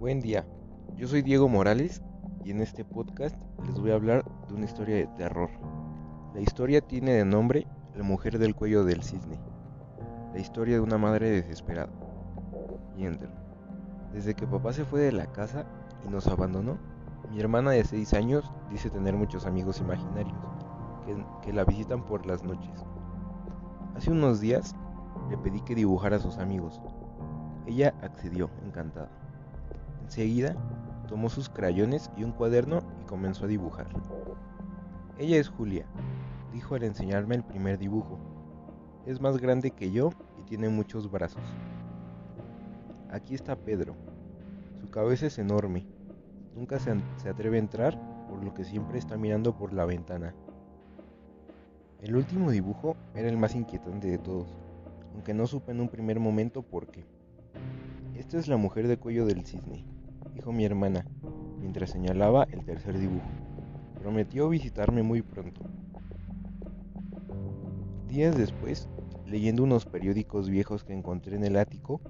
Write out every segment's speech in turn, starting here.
Buen día, yo soy Diego Morales y en este podcast les voy a hablar de una historia de terror. La historia tiene de nombre La mujer del cuello del cisne, la historia de una madre desesperada. Y. Desde que papá se fue de la casa y nos abandonó, mi hermana de 6 años dice tener muchos amigos imaginarios que la visitan por las noches. Hace unos días le pedí que dibujara a sus amigos. Ella accedió, encantada. Enseguida tomó sus crayones y un cuaderno y comenzó a dibujar. Ella es Julia, dijo al enseñarme el primer dibujo. Es más grande que yo y tiene muchos brazos. Aquí está Pedro. Su cabeza es enorme. Nunca se, se atreve a entrar, por lo que siempre está mirando por la ventana. El último dibujo era el más inquietante de todos, aunque no supe en un primer momento por qué. Esta es la mujer de cuello del cisne, dijo mi hermana, mientras señalaba el tercer dibujo. Prometió visitarme muy pronto. Días después, leyendo unos periódicos viejos que encontré en el ático,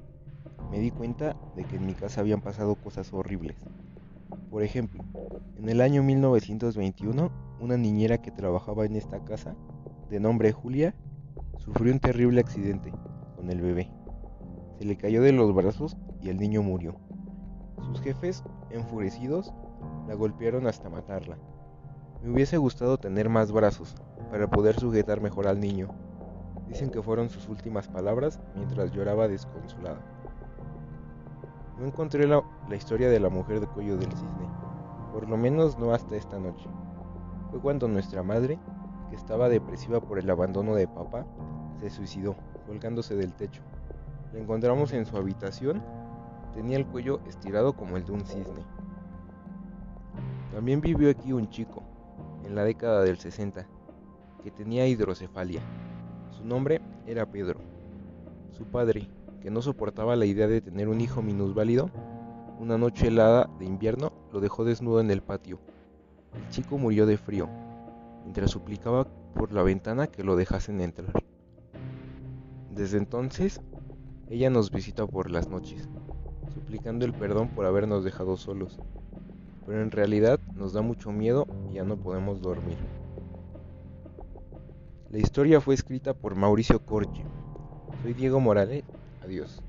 me di cuenta de que en mi casa habían pasado cosas horribles. Por ejemplo, en el año 1921, una niñera que trabajaba en esta casa, de nombre Julia, sufrió un terrible accidente con el bebé. Se le cayó de los brazos y el niño murió. Sus jefes, enfurecidos, la golpearon hasta matarla. Me hubiese gustado tener más brazos para poder sujetar mejor al niño. Dicen que fueron sus últimas palabras mientras lloraba desconsolada. No encontré la, la, historia de la mujer de cuello del cisne, por lo menos no hasta esta noche. Fue cuando nuestra madre, que estaba depresiva por el abandono de papá, se suicidó, colgándose del techo. La encontramos en su habitación Tenía el cuello estirado como el de un cisne. También vivió aquí un chico, en la década del 60, que tenía hidrocefalia. Su nombre era Pedro. Su padre, que no soportaba la idea de tener un hijo minusválido, una noche helada de invierno lo dejó desnudo en el patio. El chico murió de frío, mientras suplicaba por la ventana que lo dejasen entrar. Desde entonces, ella nos visita por las noches suplicando el perdón por habernos dejado solos. Pero en realidad nos da mucho miedo y ya no podemos dormir. La historia fue escrita por Mauricio Corchi. Soy Diego Morales. Adiós.